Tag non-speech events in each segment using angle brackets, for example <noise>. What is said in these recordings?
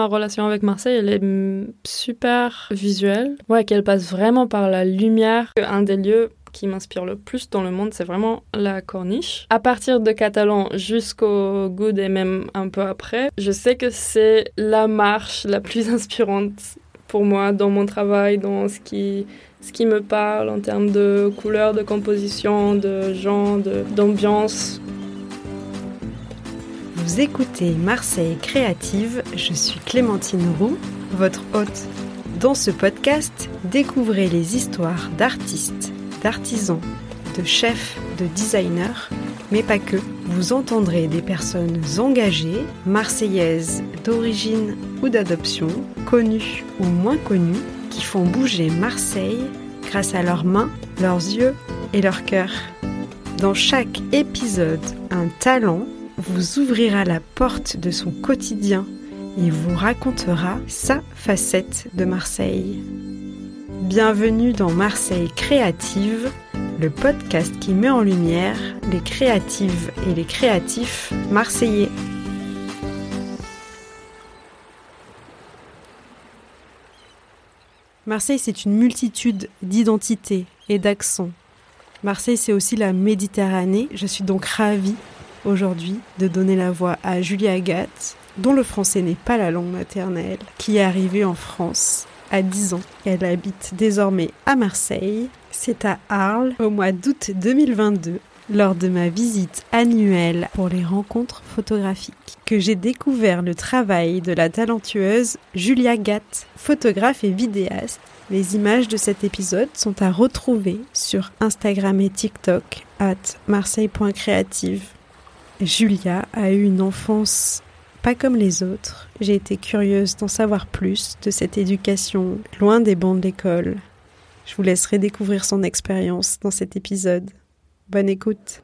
ma relation avec Marseille, elle est super visuelle. Ouais, qu'elle passe vraiment par la lumière. Un des lieux qui m'inspire le plus dans le monde, c'est vraiment la corniche. À partir de Catalan jusqu'au Good et même un peu après, je sais que c'est la marche la plus <laughs> inspirante pour moi dans mon travail, dans ce qui, ce qui me parle en termes de couleurs, de composition, de genre, d'ambiance. Vous écoutez Marseille Créative, je suis Clémentine Roux, votre hôte. Dans ce podcast, découvrez les histoires d'artistes, d'artisans, de chefs, de designers, mais pas que. Vous entendrez des personnes engagées, marseillaises d'origine ou d'adoption, connues ou moins connues, qui font bouger Marseille grâce à leurs mains, leurs yeux et leur cœur. Dans chaque épisode, un talent vous ouvrira la porte de son quotidien et vous racontera sa facette de Marseille. Bienvenue dans Marseille Créative, le podcast qui met en lumière les créatives et les créatifs marseillais. Marseille, c'est une multitude d'identités et d'accents. Marseille, c'est aussi la Méditerranée. Je suis donc ravie aujourd'hui de donner la voix à Julie Agathe, dont le français n'est pas la langue maternelle, qui est arrivée en France à 10 ans. Elle habite désormais à Marseille. C'est à Arles au mois d'août 2022 lors de ma visite annuelle pour les rencontres photographiques que j'ai découvert le travail de la talentueuse Julia Gatt, photographe et vidéaste. Les images de cet épisode sont à retrouver sur Instagram et TikTok at marseille.creative. Julia a eu une enfance pas comme les autres. J'ai été curieuse d'en savoir plus de cette éducation loin des bancs d'école. Je vous laisserai découvrir son expérience dans cet épisode. Bonne écoute.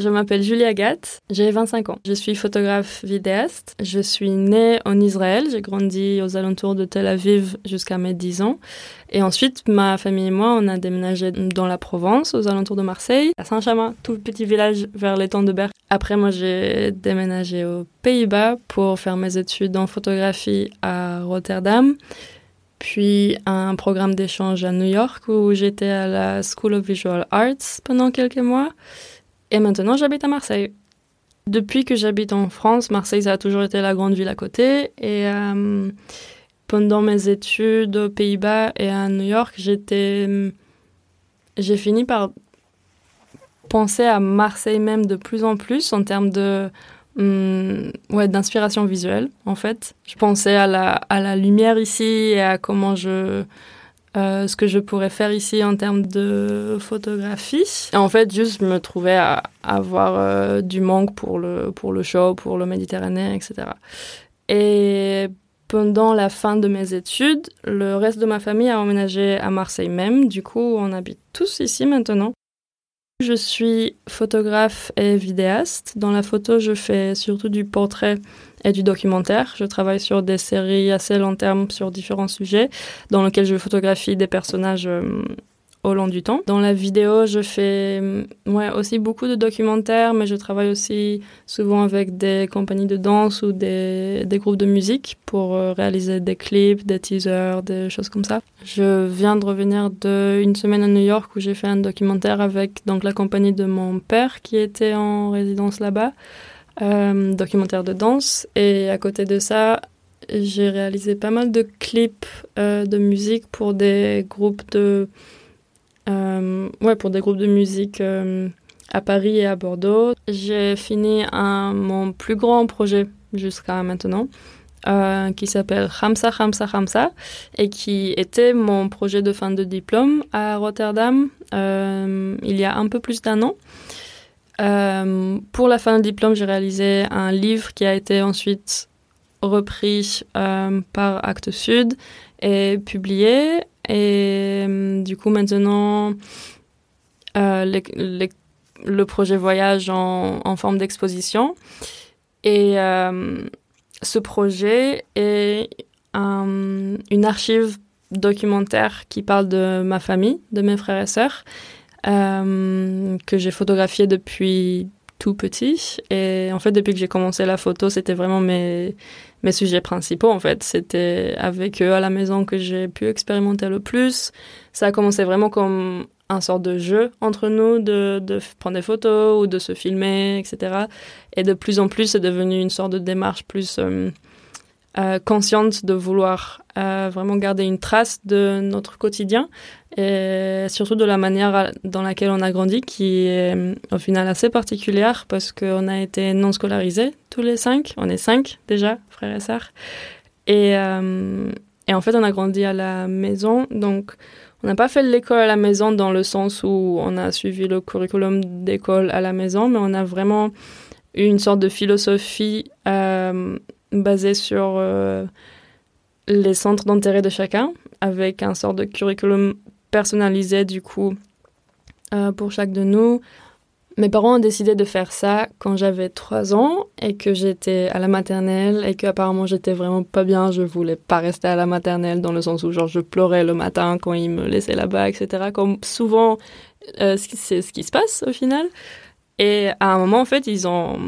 Je m'appelle Julie Agathe, j'ai 25 ans. Je suis photographe vidéaste. Je suis née en Israël, j'ai grandi aux alentours de Tel Aviv jusqu'à mes 10 ans. Et ensuite, ma famille et moi, on a déménagé dans la Provence, aux alentours de Marseille, à Saint-Chamin, tout petit village vers l'étang de Berck. Après, moi, j'ai déménagé aux Pays-Bas pour faire mes études en photographie à Rotterdam puis un programme d'échange à New York où j'étais à la School of Visual Arts pendant quelques mois. Et maintenant, j'habite à Marseille. Depuis que j'habite en France, Marseille, ça a toujours été la grande ville à côté. Et euh, pendant mes études aux Pays-Bas et à New York, j'étais, j'ai fini par penser à Marseille même de plus en plus en termes de hum, ouais, d'inspiration visuelle, en fait. Je pensais à la, à la lumière ici et à comment je euh, ce que je pourrais faire ici en termes de photographie. Et en fait, juste me trouvais à, avoir euh, du manque pour le, pour le show, pour le Méditerranée, etc. Et pendant la fin de mes études, le reste de ma famille a emménagé à Marseille même. Du coup, on habite tous ici maintenant. Je suis photographe et vidéaste. Dans la photo, je fais surtout du portrait et du documentaire. Je travaille sur des séries assez long terme sur différents sujets, dans lesquels je photographie des personnages euh, au long du temps. Dans la vidéo, je fais mm, ouais, aussi beaucoup de documentaires, mais je travaille aussi souvent avec des compagnies de danse ou des, groupes de musique pour euh, réaliser des clips, des teasers, des choses comme ça. Je viens de revenir d'une semaine à New York où j'ai fait un documentaire avec donc, la compagnie de mon père qui était en résidence là-bas, euh, documentaire de danse. Et à côté de ça, j'ai réalisé pas mal de clips euh, de musique pour des groupes de ouais, pour des groupes de musique euh, à Paris et à Bordeaux. J'ai fini mon plus grand projet jusqu'à maintenant. Euh, qui s'appelle Hamsa Hamsa Hamsa et qui était mon projet de fin de diplôme à Rotterdam il y a un peu plus d'un an. pour la fin de diplôme, j'ai réalisé un livre qui a été ensuite repris par Actes Sud et publié. Et euh, du coup, maintenant, euh, le projet voyage en, forme d'exposition. Et euh, ce projet est une archive documentaire qui parle de ma famille, de mes frères et sœurs, que j'ai photographié depuis tout petit. Et en fait, depuis que j'ai commencé la photo, c'était vraiment mes, mes sujets principaux, en fait. C'était avec eux à la maison que j'ai pu expérimenter le plus. Ça a commencé vraiment comme un sort de jeu entre nous, de, de prendre des photos ou de se filmer, etc. Et de plus en plus, c'est devenu une sorte de démarche plus euh, euh, consciente de vouloir euh, vraiment garder une trace de notre quotidien et surtout de la manière dans laquelle on a grandi, qui est au final assez particulière parce qu'on a été non scolarisés tous les cinq. On est cinq déjà, frères et sœurs. Et, et en fait, on a grandi à la maison, donc on n'a pas fait l'école à la maison dans le sens où on a suivi le curriculum d'école à la maison, mais on a vraiment eu une sorte de philosophie basée sur euh, les centres d'intérêt de chacun, avec un sort de curriculum personnalisé du coup euh, pour chaque de nous, mes parents ont décidé de faire ça quand j'avais 3 ans et que j'étais à la maternelle et qu'apparemment j'étais vraiment pas bien. Je voulais pas rester à la maternelle dans le sens où genre je pleurais le matin quand ils me laissaient là-bas, etc. Comme souvent, euh, c'est ce qui se passe au final. Et à un moment, en fait, ils ont,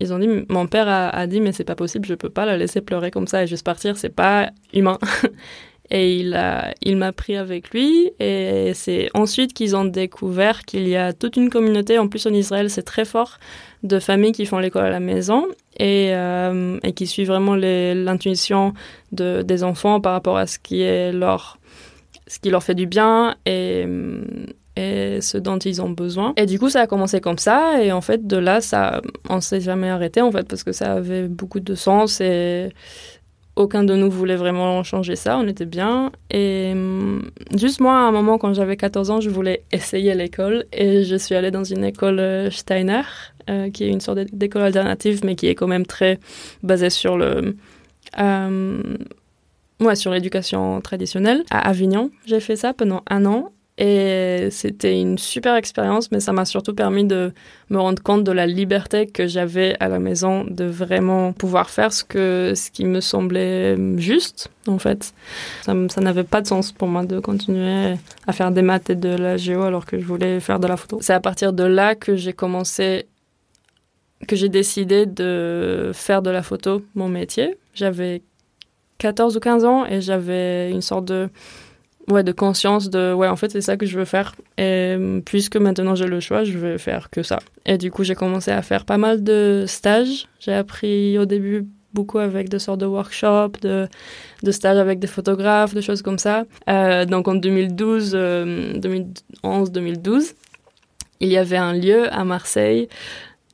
ils ont dit, mon père a, dit, mais c'est pas possible, je peux pas la laisser pleurer comme ça et juste partir, c'est pas humain. <laughs> Et il il m'a pris avec lui. Et c'est ensuite qu'ils ont découvert qu'il y a toute une communauté. En plus, en Israël, c'est très fort de familles qui font l'école à la maison et, euh, qui suivent vraiment l'intuition de, des enfants par rapport à ce qui est leur, ce qui leur fait du bien et, ce dont ils ont besoin. Et du coup, ça a commencé comme ça. Et en fait, de là, ça, on s'est jamais arrêté en fait parce que ça avait beaucoup de sens et aucun de nous voulait vraiment changer ça, on était bien. Et hum, juste moi, à un moment, quand j'avais 14 ans, je voulais essayer l'école et je suis allée dans une école euh, Steiner, euh, qui est une sorte d'école alternative, mais qui est quand même très basée sur le... Euh, sur l'éducation traditionnelle. À Avignon, j'ai fait ça pendant un an et c'était une super expérience, mais ça m'a surtout permis de me rendre compte de la liberté que j'avais à la maison de vraiment pouvoir faire ce, que, ce qui me semblait juste, en fait. Ça, ça n'avait pas de sens pour moi de continuer à faire des maths et de la géo alors que je voulais faire de la photo. C'est à partir de là que j'ai commencé, que j'ai décidé de faire de la photo mon métier. J'avais 14 ou 15 ans et j'avais une sorte de ouais, de conscience de ouais en fait c'est ça que je veux faire. Et euh, puisque maintenant j'ai le choix je vais faire que ça. Et du coup j'ai commencé à faire pas mal de stages. J'ai appris au début beaucoup avec des sortes de workshops de, de stages avec des photographes des choses comme ça. Euh, donc en 2012 2011 2012 il y avait un lieu à Marseille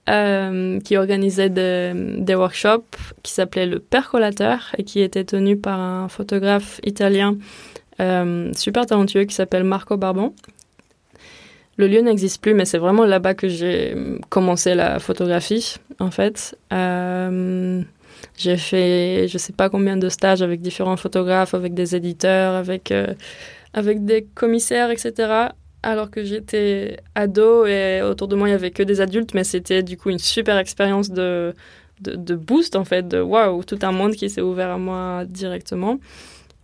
euh, qui organisait des, des workshops qui s'appelait le percolateur et qui était tenu par un photographe italien euh, super talentueux qui s'appelle Marco Barbon. Le lieu n'existe plus, mais c'est vraiment là-bas que j'ai commencé la photographie, en fait. Euh, j'ai fait, je sais pas combien de stages avec différents photographes, avec des éditeurs, avec, euh, avec des commissaires, etc. Alors que j'étais ado et autour de moi, il y avait que des adultes, mais c'était du coup une super expérience de, de, de boost, en fait, de waouh, tout un monde qui s'est ouvert à moi directement.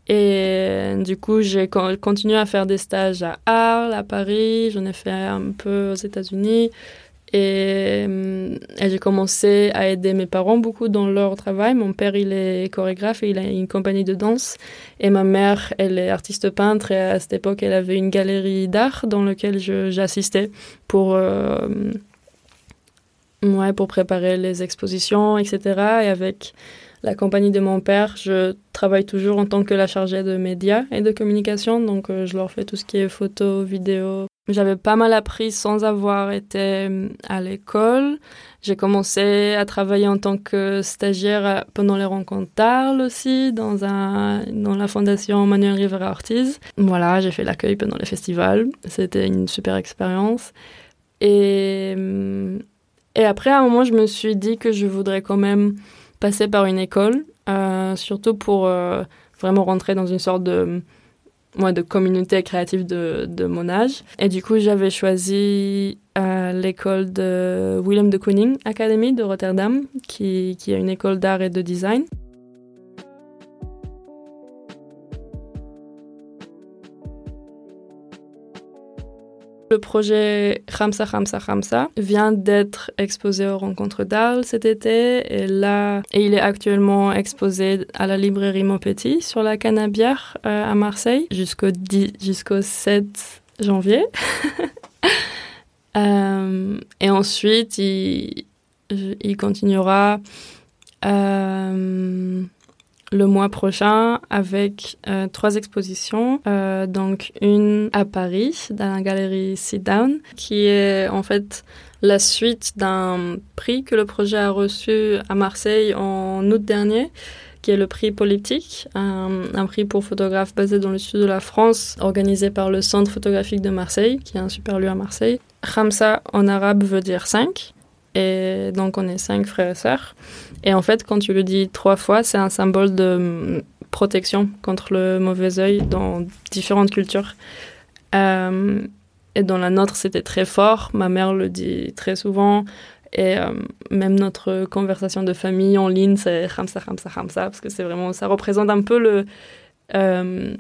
Et du coup, j'ai continué à faire des stages à Arles, à Paris, j'en ai fait un peu aux États-Unis. Et, et j'ai commencé à aider mes parents beaucoup dans leur travail. Mon père, il est chorégraphe et il a une compagnie de danse. Et ma mère, elle est artiste peintre. Et à cette époque, elle avait une galerie d'art dans laquelle j'assistais pour, euh, ouais, pour préparer les expositions, etc. Et avec la compagnie de mon père, je travaille toujours en tant que la chargée de médias et de communication, donc euh, je leur fais tout ce qui est photo, vidéo. J'avais pas mal appris sans avoir été euh, à l'école. J'ai commencé à travailler en tant que stagiaire euh, pendant les rencontres d'Arles aussi, dans, un, dans la fondation Manuel Rivera Ortiz. Voilà, j'ai fait l'accueil pendant les festivals. C'était une super expérience. Et, et après, à un moment, je me suis dit que je voudrais quand même passer par une école, euh, surtout pour euh, vraiment rentrer dans une sorte de, moi, de communauté créative de, de mon âge. Et du coup, j'avais choisi euh, l'école de Willem de Kooning Academy de Rotterdam, qui, qui est une école d'art et de design. Le projet Ramsa Ramsa Ramsa vient d'être exposé aux rencontres d'Arles cet été et là, et il est actuellement exposé à la librairie Maupetit sur la Canabière euh, à Marseille jusqu'au jusqu'au 7 janvier. <laughs> Euh, et ensuite, il, continuera euh, le mois prochain avec euh, trois expositions. Euh, donc une à Paris, dans la galerie Sit Down, qui est en fait la suite d'un prix que le projet a reçu à Marseille en août dernier qui est le prix politique, un, prix pour photographes basé dans le sud de la France, organisé par le Centre photographique de Marseille, qui est un super lieu à Marseille. Khamsa en arabe veut dire cinq, et donc on est cinq frères et sœurs. Et en fait, quand tu le dis trois fois, c'est un symbole de mm, protection contre le mauvais œil dans différentes cultures. Euh, et dans la nôtre, c'était très fort. Ma mère le dit très souvent. Et euh, même notre conversation de famille en ligne, c'est Ramsa, Ramsa, Ramsa, parce que c'est vraiment, ça représente un peu euh,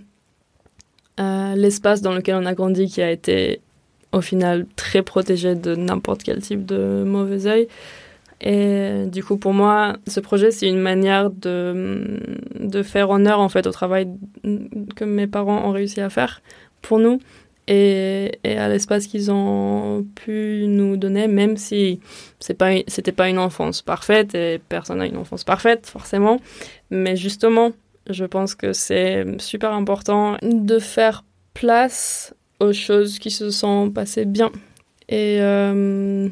l'espace dans lequel on a grandi qui a été au final très protégé de n'importe quel type de mauvais œil. Et du coup, pour moi, ce projet, c'est une manière de, faire honneur en fait au travail que mes parents ont réussi à faire pour nous et, à l'espace qu'ils ont pu nous donner, même si c'est pas pas une enfance parfaite et personne n'a une enfance parfaite forcément, mais justement, je pense que c'est super important de faire place choses qui se sont passées bien. Et euh,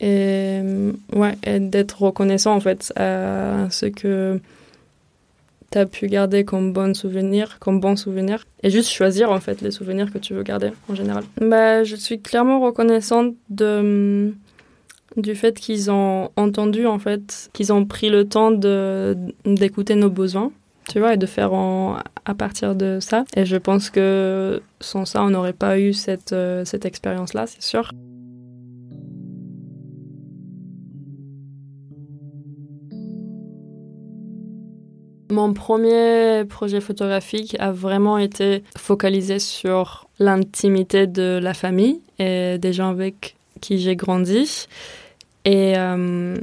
ouais d'être reconnaissant en fait à ce que tu as pu garder comme bon souvenir, comme bon souvenir, et juste choisir en fait les souvenirs que tu veux garder en général. Bah, je suis clairement reconnaissante de du fait qu'ils ont entendu en fait, qu'ils ont pris le temps d'écouter nos besoins, tu vois, et de faire en, à partir de ça. Et je pense que sans ça, on n'aurait pas eu cette, euh, cette expérience-là, c'est sûr. Mon premier projet photographique a vraiment été focalisé sur l'intimité de la famille et des gens avec qui j'ai grandi. Et, euh,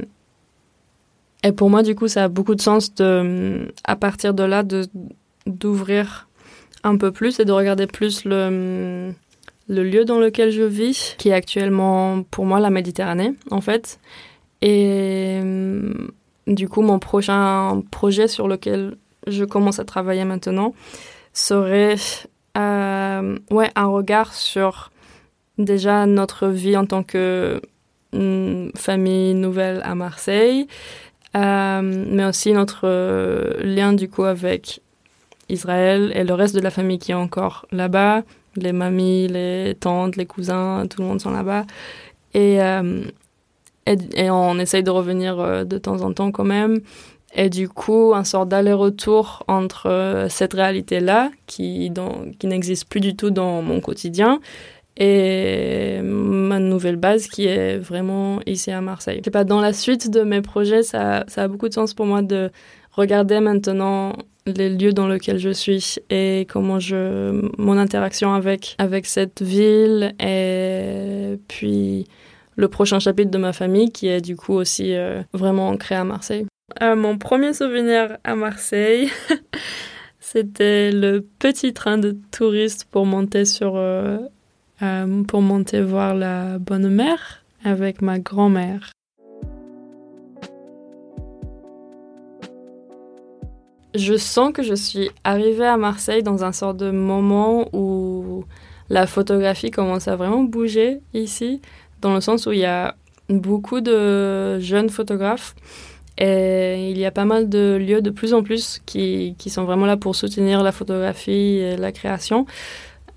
et pour moi, du coup, ça a beaucoup de sens de, à partir de là, de, d'ouvrir un peu plus et de regarder plus le, le lieu dans lequel je vis, qui est actuellement pour moi la Méditerranée, en fait. Et du coup, mon prochain projet sur lequel je commence à travailler maintenant serait euh, ouais, un regard sur déjà notre vie en tant que mm, famille nouvelle à Marseille, mais aussi notre euh, lien du coup avec Israël et le reste de la famille qui est encore là-bas, les mamies, les tantes, les cousins, tout le monde sont là-bas. Et, et, on essaye de revenir euh, de temps en temps quand même. Et du coup, un sort d'aller-retour entre euh, cette réalité-là, qui, qui n'existe plus du tout dans mon quotidien, et ma nouvelle base qui est vraiment ici à Marseille. Pas, dans la suite de mes projets, ça, ça, a beaucoup de sens pour moi de regarder maintenant les lieux dans lesquels je suis et comment je mon interaction avec avec cette ville et puis le prochain chapitre de ma famille qui est du coup aussi euh, vraiment ancré à Marseille. Euh, mon premier souvenir à Marseille, <laughs> c'était le petit train de touristes pour monter sur euh, pour monter voir la bonne mère avec ma grand-mère. Je sens que je suis arrivée à Marseille dans un sort de moment où la photographie commence à vraiment bouger ici dans le sens où il y a beaucoup de jeunes photographes et il y a pas mal de lieux de plus en plus qui, qui sont vraiment là pour soutenir la photographie et la création.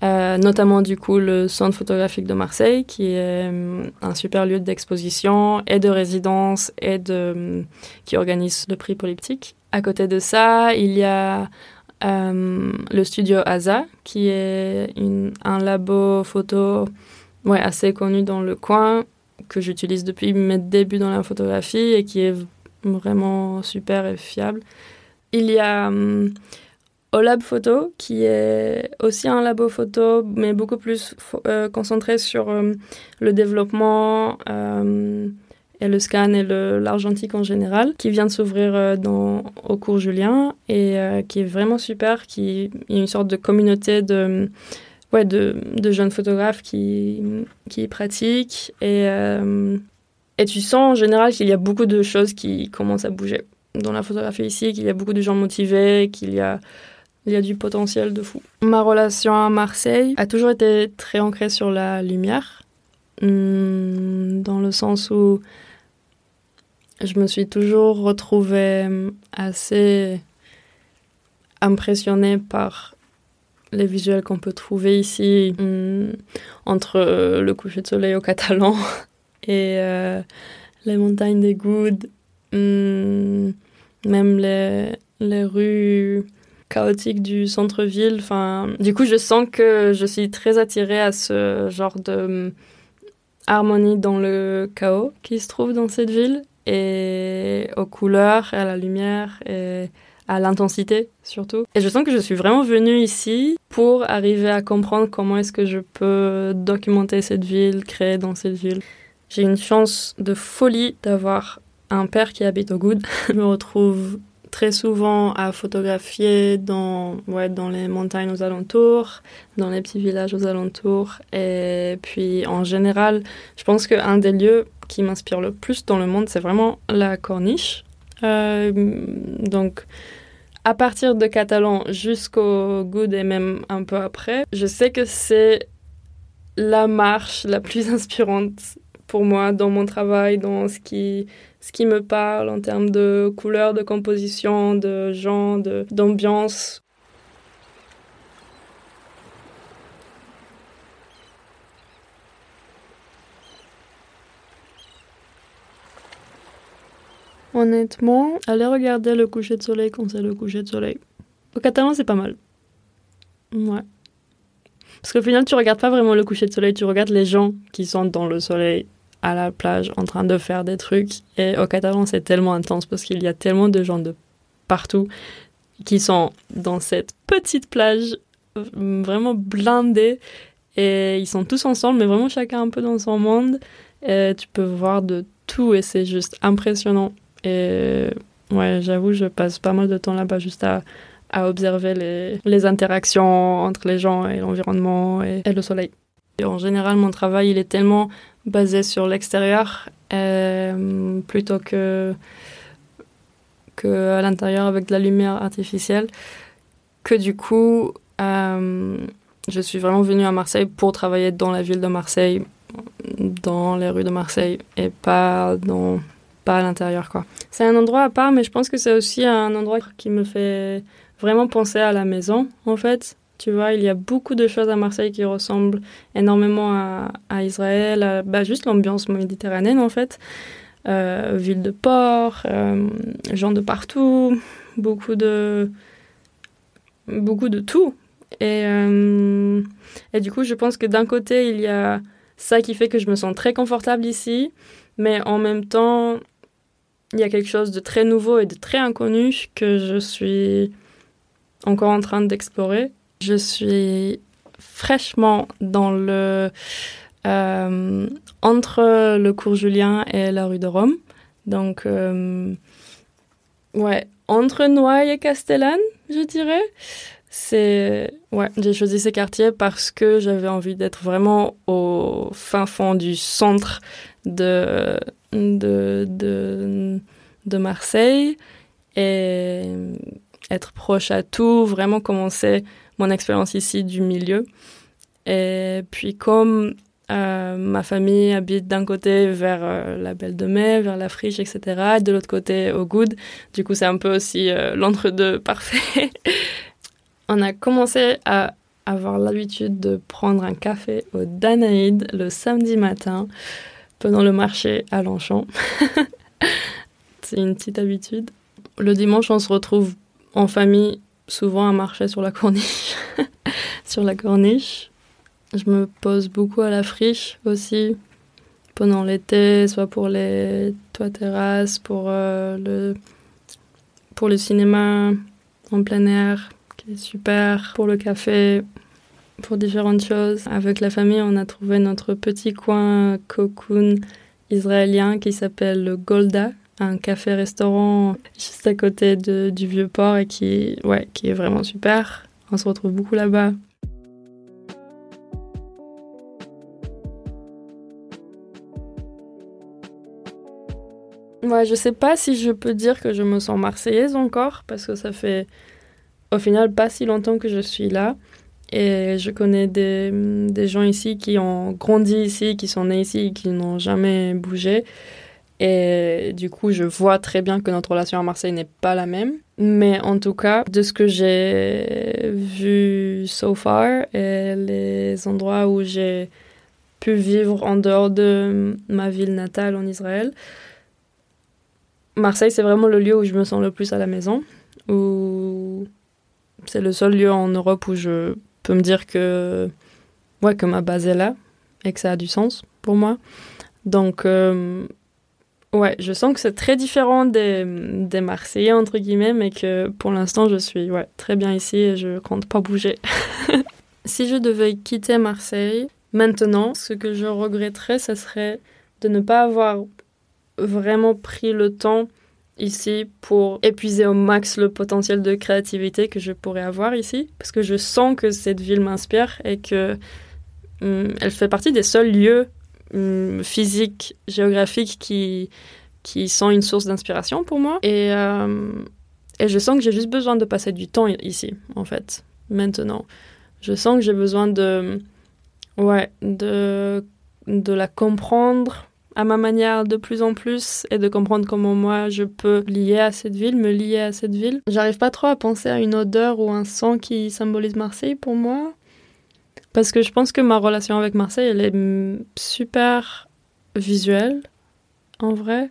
Euh, notamment du coup le Centre photographique de Marseille, qui est euh, un super lieu d'exposition et de résidence et de, qui organise le prix politique. À côté de ça, il y a euh, le studio ASA, qui est un labo photo assez connu dans le coin, que j'utilise depuis mes débuts dans la photographie et qui est vraiment super et fiable. Il y a au lab photo, qui est aussi un labo photo, mais beaucoup plus euh, concentré sur euh, le développement euh, et le scan et l'argentique en général, qui vient de s'ouvrir au cours Julien et qui est vraiment super, qui est une sorte de communauté de, ouais, de, jeunes photographes qui, qui pratiquent et, et tu sens en général qu'il y a beaucoup de choses qui commencent à bouger dans la photographie ici, qu'il y a beaucoup de gens motivés, qu'il y a il y a du potentiel de fou. Ma relation à Marseille a toujours été très ancrée sur la lumière, hmm, dans le sens où je me suis toujours retrouvée assez impressionnée par les visuels qu'on peut trouver ici, hmm, entre le coucher de soleil au Catalan <laughs> et euh, les montagnes des Goudes, hmm, même les, les rues chaotique du centre-ville. Enfin, du coup, je sens que je suis très attirée à ce genre de hum, harmonie dans le chaos qui se trouve dans cette ville et aux couleurs, à la lumière et à l'intensité surtout. Et je sens que je suis vraiment venue ici pour arriver à comprendre comment est-ce que je peux documenter cette ville, créer dans cette ville. J'ai une chance de folie d'avoir un père qui habite au Goud. je <laughs> me retrouve très souvent à photographier dans, ouais, dans les montagnes aux alentours, dans les petits villages aux alentours. Et puis en général, je pense qu'un des lieux qui m'inspire le plus dans le monde, c'est vraiment la corniche. Euh, donc à partir de Catalan jusqu'au Good et même un peu après, je sais que c'est la marche la plus <laughs> inspirante pour moi dans mon travail, dans ce qui ce qui me parle en termes de couleur, de composition, de genre, d'ambiance. Honnêtement, aller regarder le coucher de soleil quand c'est le coucher de soleil. Au Catalan, c'est pas mal. Ouais. Parce qu'au final, tu regardes pas vraiment le coucher de soleil, tu regardes les gens qui sont dans le soleil à la plage en train de faire des trucs. Et au Catalan, c'est tellement intense parce qu'il y a tellement de gens de partout qui sont dans cette petite plage vraiment blindée. Et ils sont tous ensemble, mais vraiment chacun un peu dans son monde. Et tu peux voir de tout et c'est juste impressionnant. Et ouais, j'avoue, je passe pas mal de temps là-bas juste à, à observer les, les, interactions entre les gens et l'environnement et, le soleil. Et en général, mon travail, il est tellement basé sur l'extérieur euh, plutôt que, que à l'intérieur avec de la lumière artificielle. Que du coup, euh, je suis vraiment venue à Marseille pour travailler dans la ville de Marseille, dans les rues de Marseille et pas dans pas à l'intérieur quoi. C'est un endroit à part, mais je pense que c'est aussi un endroit qui me fait vraiment penser à la maison en fait. Tu vois, il y a beaucoup de choses à Marseille qui ressemblent énormément à, Israël, bah, juste l'ambiance méditerranéenne en fait. Euh, ville de port, euh, gens de partout, beaucoup de, beaucoup de tout. Et, euh, et du coup, je pense que d'un côté, il y a ça qui fait que je me sens très confortable ici, mais en même temps, il y a quelque chose de très nouveau et de très inconnu que je suis encore en train d'explorer. Je suis fraîchement dans le euh, entre le cours Julien et la rue de Rome. Donc euh, ouais, entre Noailles et Castellane, je dirais. C'est ouais, j'ai choisi ces quartiers parce que j'avais envie d'être vraiment au fin fond du centre de de, de, de Marseille et être proche à tout, vraiment commencer mon expérience ici du milieu. Et puis comme euh, ma famille habite d'un côté vers euh, la Belle de Mai, vers la Friche, etc., et de l'autre côté au Good, du coup c'est un peu aussi euh, l'entre-deux parfait. <laughs> On a commencé à avoir l'habitude de prendre un café au Danaïde le samedi matin pendant le marché à Longchamp. <laughs> c'est une petite habitude. Le dimanche, on se retrouve en famille souvent à marcher sur la corniche. Sur la corniche. Je me pose beaucoup à la friche aussi pendant l'été, soit pour les toits terrasses, pour, euh, le, pour le cinéma en plein air qui est super pour le café, pour différentes choses. Avec la famille, on a trouvé notre petit coin cocoon israélien qui s'appelle Golda, un café-restaurant juste à côté du vieux port et qui, ouais, qui est vraiment super. On se retrouve beaucoup là-bas. Ouais, je sais pas si je peux dire que je me sens marseillaise encore, parce que ça fait au final pas si longtemps que je suis là. Et je connais des, des gens ici qui ont grandi ici, qui sont nés ici, qui n'ont jamais bougé. Et du coup, je vois très bien que notre relation à Marseille n'est pas la même. Mais en tout cas, de ce que j'ai vu so far et les endroits où j'ai pu vivre en dehors de ma ville natale en Israël, Marseille, c'est vraiment le lieu où je me sens le plus à la maison. Où c'est le seul lieu en Europe où je peux me dire que, ouais, que ma base est là et que ça a du sens pour moi. Donc, euh, ouais, je sens que c'est très différent des, des, Marseillais, entre guillemets, mais que pour l'instant, je suis ouais, très bien ici et je compte pas bouger. <laughs> si je devais quitter Marseille, maintenant, ce que je regretterais, ce serait de ne pas avoir vraiment pris le temps ici pour épuiser au max le potentiel de créativité que je pourrais avoir ici, parce que je sens que cette ville m'inspire et que hum, elle fait partie des seuls lieux hum, physiques, géographiques qui, qui sont une source d'inspiration pour moi. Et, euh, et je sens que j'ai juste besoin de passer du temps ici, en fait, maintenant. Je sens que j'ai besoin de, ouais, de, de la comprendre à ma manière de plus en plus et de comprendre comment moi je peux lier à cette ville, me lier à cette ville. J'arrive pas trop à penser à une odeur ou un son qui symbolise Marseille pour moi. Parce que je pense que ma relation avec Marseille, elle est super visuelle, en vrai.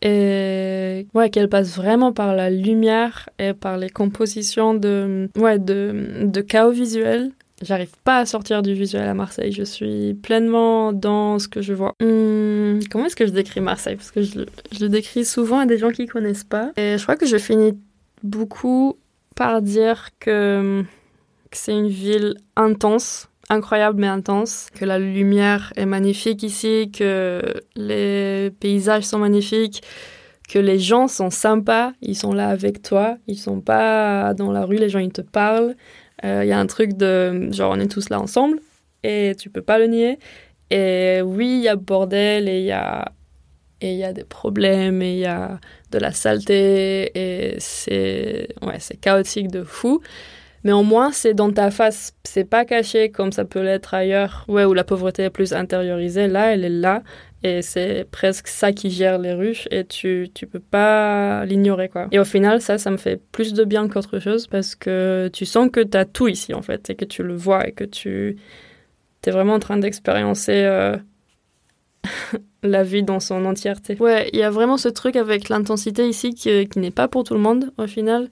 Et ouais, qu'elle passe vraiment par la lumière et par les compositions de, ouais, de, de chaos visuel J'arrive pas à sortir du visuel à Marseille. Je suis pleinement dans ce que je vois. Hum, comment est-ce que je décris Marseille? Parce que je, le décris souvent à des gens qui connaissent pas. Et je crois que je finis beaucoup par dire que, que c'est une ville intense, incroyable mais intense, que la lumière est magnifique ici, que les paysages sont magnifiques, que les gens sont sympas, ils sont là avec toi, ils sont pas dans la rue, les gens ils te parlent. Il euh, y a un truc de genre on est tous là ensemble et tu peux pas le nier. Et oui, il y a bordel et il y a et il y a des problèmes et il y a de la saleté et c'est ouais, c'est chaotique de fou. Mais au moins, c'est dans ta face, c'est pas caché comme ça peut l'être ailleurs, ouais, où la pauvreté est plus intériorisée. Là, elle est là, et c'est presque ça qui gère les ruches et tu, tu peux pas l'ignorer quoi. Et au final, ça, ça me fait plus de bien qu'autre chose parce que tu sens que tu as tout ici en fait et que tu le vois et que tu es vraiment en train d'expériencer euh, <laughs> la vie dans son entièreté. Ouais, il y a vraiment ce truc avec l'intensité ici qui, qui n'est pas pour tout le monde au final.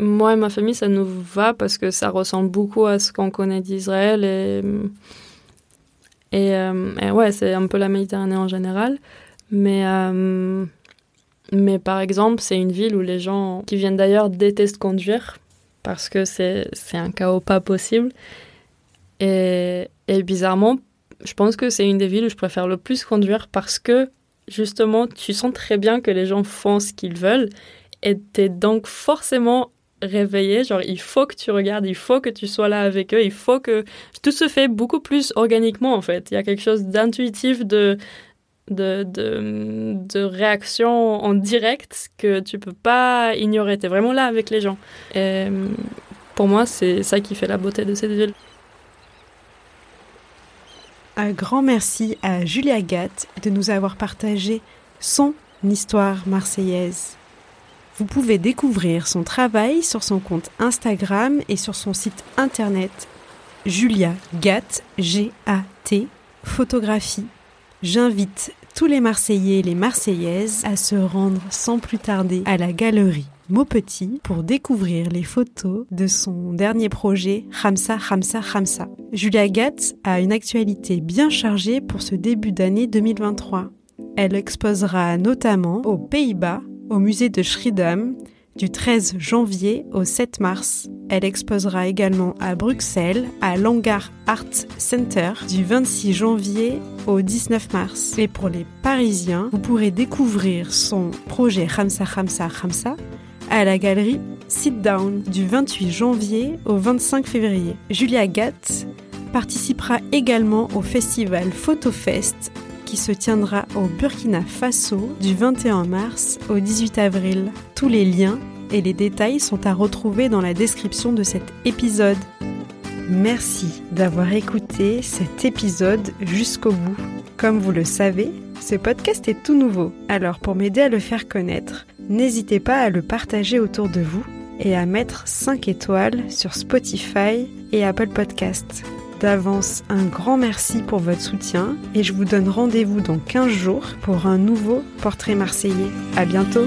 Moi et ma famille, ça nous va parce que ça ressemble beaucoup à ce qu'on connaît d'Israël et euh, et, ouais, c'est un peu la Méditerranée en général. Mais, euh, mais par exemple, c'est une ville où les gens qui viennent d'ailleurs détestent conduire parce que c'est un chaos pas possible. Et, et bizarrement, je pense que c'est une des villes où je préfère le plus conduire parce que justement, tu sens très bien que les gens font ce qu'ils veulent et t'es donc forcément réveiller. Genre, il faut que tu regardes, il faut que tu sois là avec eux, il faut que tout se fait beaucoup plus organiquement en fait. Il y a quelque chose d'intuitif, de, de, de, réaction en direct que tu peux pas ignorer. Tu es vraiment là avec les gens. Pour moi, c'est ça qui fait la beauté de cette ville. Un grand merci à Julia Gatt de nous avoir partagé son histoire marseillaise. Vous pouvez découvrir son travail sur son compte Instagram et sur son site internet Julia Gatt, G-A-T, photographie. J'invite tous les Marseillais et les Marseillaises à se rendre sans plus tarder à la galerie Maupetit pour découvrir les photos de son dernier projet Ramsa Ramsa Ramsa. Julia Gatt a une actualité bien chargée pour ce début d'année 2023. Elle exposera notamment aux Pays-Bas au musée de Schiedam du 13 janvier au 7 mars. Elle exposera également à Bruxelles, à l'Hangar Art Center, du 26 janvier au 19 mars. Et pour les Parisiens, vous pourrez découvrir son projet Ramsa Ramsa Ramsa à la galerie Sit Down du 28 janvier au 25 février. Julia Gatt participera également au festival PhotoFest se tiendra au Burkina Faso du 21 mars au 18 avril. Tous les liens et les détails sont à retrouver dans la description de cet épisode. Merci d'avoir écouté cet épisode jusqu'au bout. Comme vous le savez, ce podcast est tout nouveau, alors pour m'aider à le faire connaître, n'hésitez pas à le partager autour de vous et à mettre 5 étoiles sur Spotify et Apple Podcasts. D'avance, un grand merci pour votre soutien et je vous donne rendez-vous dans 15 jours pour un nouveau portrait marseillais. À bientôt!